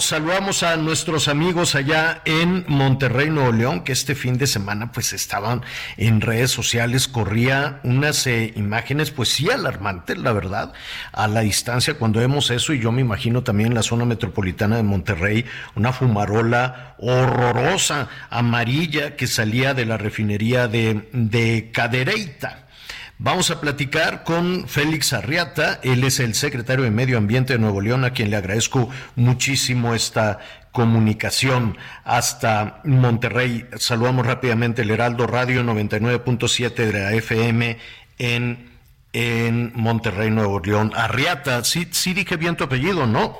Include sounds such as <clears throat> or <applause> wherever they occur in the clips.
Saludamos a nuestros amigos allá en Monterrey, Nuevo León, que este fin de semana pues estaban en redes sociales, corría unas eh, imágenes pues sí alarmantes, la verdad, a la distancia cuando vemos eso y yo me imagino también en la zona metropolitana de Monterrey, una fumarola horrorosa, amarilla, que salía de la refinería de, de Cadereyta. Vamos a platicar con Félix Arriata, él es el secretario de Medio Ambiente de Nuevo León, a quien le agradezco muchísimo esta comunicación hasta Monterrey. Saludamos rápidamente el Heraldo Radio 99.7 de la FM en, en Monterrey, Nuevo León. Arriata, sí, sí dije bien tu apellido, ¿no?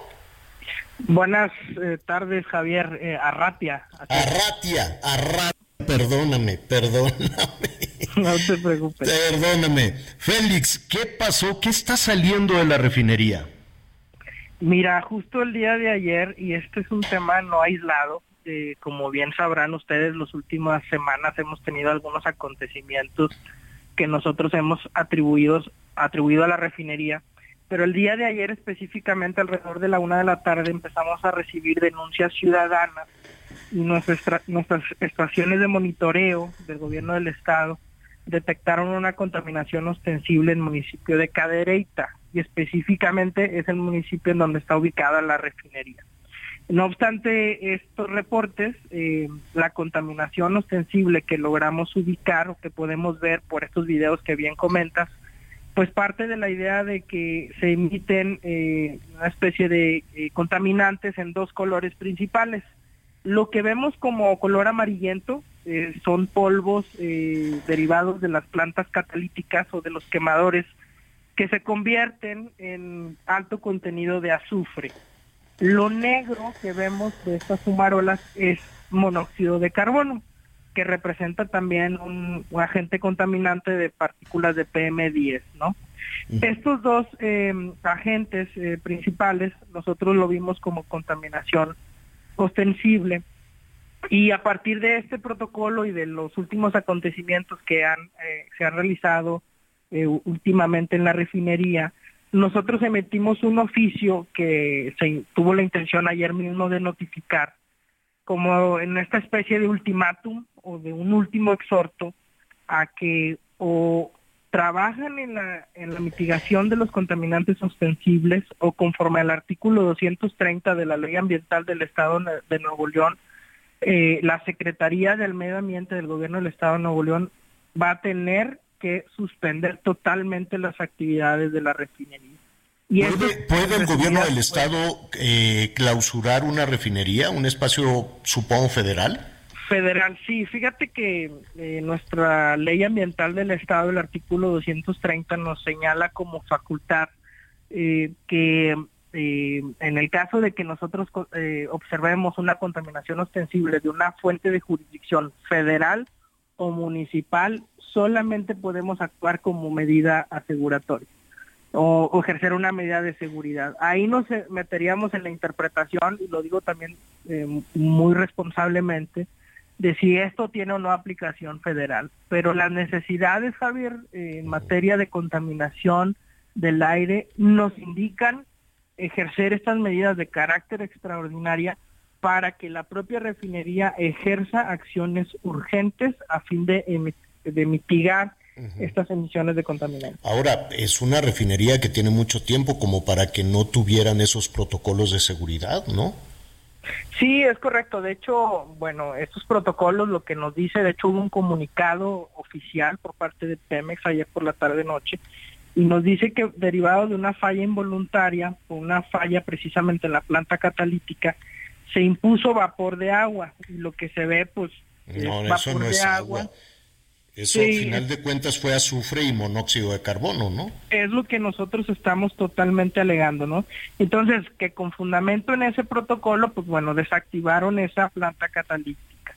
Buenas eh, tardes, Javier. Eh, Arratia. Arratia, Arratia. Perdóname, perdóname. <laughs> No te preocupes. Perdóname. Félix, ¿qué pasó? ¿Qué está saliendo de la refinería? Mira, justo el día de ayer, y este es un tema no aislado, eh, como bien sabrán ustedes, las últimas semanas hemos tenido algunos acontecimientos que nosotros hemos atribuido, atribuido a la refinería, pero el día de ayer específicamente alrededor de la una de la tarde empezamos a recibir denuncias ciudadanas y nuestras, nuestras estaciones de monitoreo del gobierno del estado detectaron una contaminación ostensible en el municipio de Cadereyta y específicamente es el municipio en donde está ubicada la refinería. No obstante estos reportes, eh, la contaminación ostensible que logramos ubicar o que podemos ver por estos videos que bien comentas, pues parte de la idea de que se emiten eh, una especie de eh, contaminantes en dos colores principales. Lo que vemos como color amarillento eh, son polvos eh, derivados de las plantas catalíticas o de los quemadores que se convierten en alto contenido de azufre. Lo negro que vemos de estas fumarolas es monóxido de carbono, que representa también un, agente contaminante de partículas de PM10, ¿no? Estos dos eh, agentes principales nosotros lo vimos como contaminación ostensible y a partir de este protocolo y de los últimos acontecimientos que han, eh, se han realizado eh, últimamente en la refinería, nosotros emitimos un oficio que se tuvo la intención ayer mismo de notificar como en esta especie de ultimátum o de un último exhorto a que o trabajan en la, en la mitigación de los contaminantes ostensibles o conforme al artículo 230 de la Ley Ambiental del Estado de Nuevo León, eh, la Secretaría del Medio Ambiente del Gobierno del Estado de Nuevo León va a tener que suspender totalmente las actividades de la refinería. Y ¿Puede, el gobierno del Estado eh, clausurar una refinería, un espacio, supongo, federal? Federal, sí. Fíjate que eh, nuestra ley ambiental del Estado, el artículo 230, nos señala como facultad que eh, en el caso de que nosotros eh, observemos una contaminación ostensible de una fuente de jurisdicción federal o municipal, solamente podemos actuar como medida aseguratoria o, ejercer una medida de seguridad. Ahí nos meteríamos en la interpretación, y lo digo también eh, muy responsablemente, de si esto tiene o no aplicación federal. Pero las necesidades, Javier, en materia de contaminación del aire nos indican ejercer estas medidas de carácter extraordinaria para que la propia refinería ejerza acciones urgentes a fin de, de mitigar estas emisiones de contaminantes. Ahora, es una refinería que tiene mucho tiempo como para que no tuvieran esos protocolos de seguridad, ¿no? Sí, es correcto. De hecho, bueno, estos protocolos lo que nos dice, de hecho hubo un comunicado oficial por parte de Pemex ayer por la tarde noche y nos dice que derivado de una falla involuntaria o una falla precisamente en la planta catalítica, se impuso vapor de agua y lo que se ve pues no, eso no es agua. Eso al final de cuentas fue azufre y monóxido de carbono, ¿no? Es lo que nosotros estamos totalmente alegando, ¿no? Entonces, que con fundamento en ese protocolo, pues bueno, desactivaron esa planta catalítica.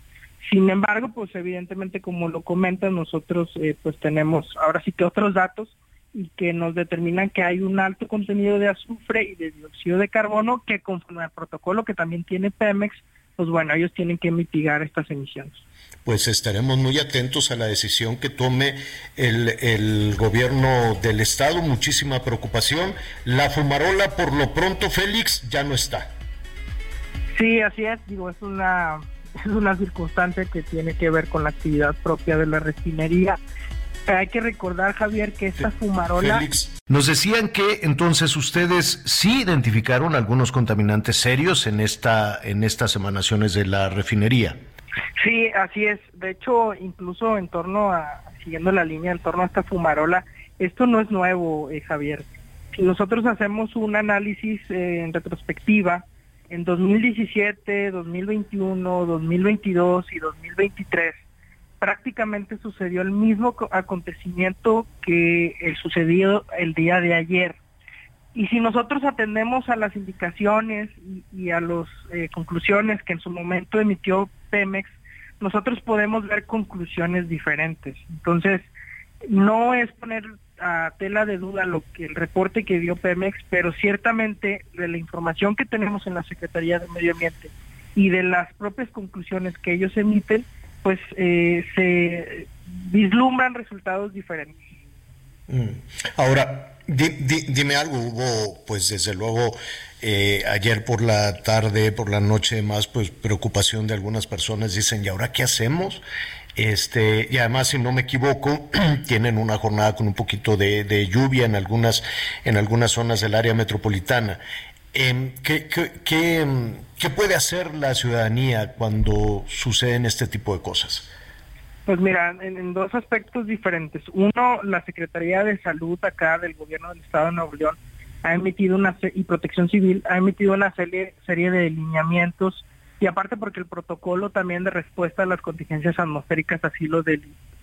Sin embargo, pues evidentemente como lo comentan, nosotros eh, pues tenemos ahora sí que otros datos y que nos determinan que hay un alto contenido de azufre y de dióxido de carbono que conforme al protocolo que también tiene Pemex, pues bueno, ellos tienen que mitigar estas emisiones. Pues estaremos muy atentos a la decisión que tome el, el gobierno del estado, muchísima preocupación. La fumarola por lo pronto, Félix, ya no está. Sí, así es, digo, es una, <laughs> es una circunstancia que tiene que ver con la actividad propia de la refinería hay que recordar, Javier, que esta fumarola... Félix, nos decían que entonces ustedes sí identificaron algunos contaminantes serios en, esta, en estas emanaciones de la refinería. Sí, así es. De hecho, incluso en torno a, siguiendo la línea, en torno a esta fumarola, esto no es nuevo, eh, Javier. Si nosotros hacemos un análisis eh, en retrospectiva, en 2017, 2021, 2022 y 2023, prácticamente sucedió el mismo acontecimiento que el sucedido el día de ayer. Y si nosotros atendemos a las indicaciones y, a las eh, conclusiones que en su momento emitió Pemex, nosotros podemos ver conclusiones diferentes. Entonces, no es poner a tela de duda lo que el reporte que dio Pemex, pero ciertamente de la información que tenemos en la Secretaría de Medio Ambiente y de las propias conclusiones que ellos emiten, pues eh, se vislumbran resultados diferentes. Mm. Ahora, dime algo, hubo pues desde luego eh, ayer por la tarde, por la noche más, pues preocupación de algunas personas, dicen, ¿y ahora qué hacemos? Este, y además, si no me equivoco, <clears throat> tienen una jornada con un poquito de, lluvia en algunas, en algunas zonas del área metropolitana. Eh, ¿qué, qué, qué, puede hacer la ciudadanía cuando suceden este tipo de cosas? Pues mira, en, dos aspectos diferentes. Uno, la Secretaría de Salud acá del Gobierno del Estado de Nuevo León ha emitido una y Protección Civil ha emitido una serie, serie de lineamientos y aparte porque el protocolo también de respuesta a las contingencias atmosféricas así lo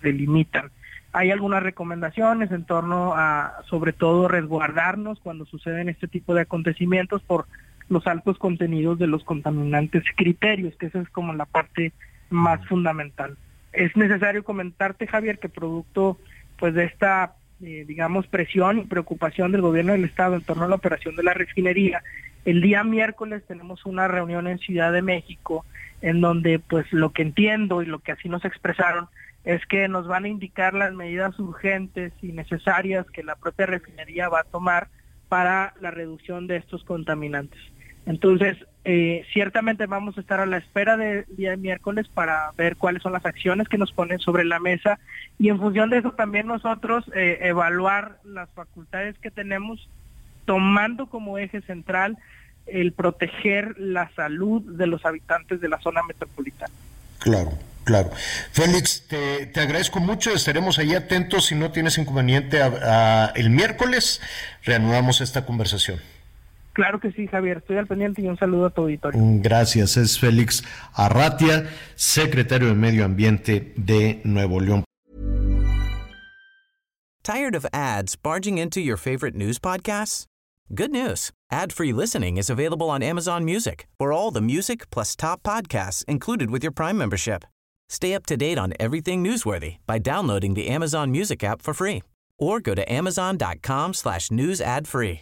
delimitan. Hay algunas recomendaciones en torno a, sobre todo, resguardarnos cuando suceden este tipo de acontecimientos por los altos contenidos de los contaminantes criterios, que esa es como la parte más fundamental. Es necesario comentarte, Javier, que producto pues de esta, eh, digamos, presión y preocupación del gobierno del Estado en torno a la operación de la refinería, el día miércoles tenemos una reunión en Ciudad de México en donde pues lo que entiendo y lo que así nos expresaron es que nos van a indicar las medidas urgentes y necesarias que la propia refinería va a tomar para la reducción de estos contaminantes. Entonces, eh, ciertamente vamos a estar a la espera del día de miércoles para ver cuáles son las acciones que nos ponen sobre la mesa y en función de eso también nosotros eh, evaluar las facultades que tenemos tomando como eje central el proteger la salud de los habitantes de la zona metropolitana. Claro. Claro. Félix, te, agradezco mucho, estaremos ahí atentos. Si no tienes inconveniente, el miércoles reanudamos esta conversación. Claro que sí, Javier, estoy al pendiente y un saludo a tu auditorio. Mm, gracias, es Félix Arratia, secretario de Medio Ambiente de Nuevo León. Tired of ads barging into your favorite news podcasts? Good news. Ad-free listening is available on Amazon Music. For all the music plus top podcasts included with your Prime membership. Stay up to date on everything newsworthy by downloading the Amazon Music app for free or go to amazon.com slash news ad free.